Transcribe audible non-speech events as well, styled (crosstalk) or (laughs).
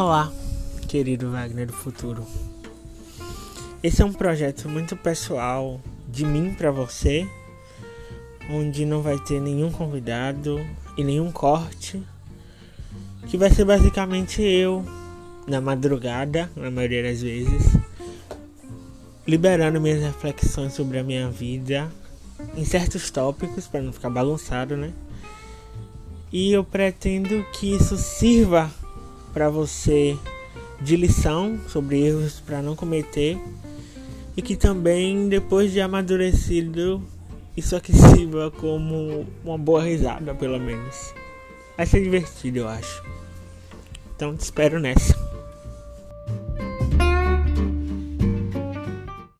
Olá, querido Wagner do futuro. Esse é um projeto muito pessoal de mim para você, onde não vai ter nenhum convidado e nenhum corte, que vai ser basicamente eu na madrugada, na maioria das vezes, liberando minhas reflexões sobre a minha vida em certos tópicos para não ficar bagunçado, né? E eu pretendo que isso sirva para você de lição sobre erros para não cometer e que também depois de amadurecido isso aqui (laughs) sirva como uma boa risada pelo menos. Vai ser divertido, eu acho. Então te espero nessa.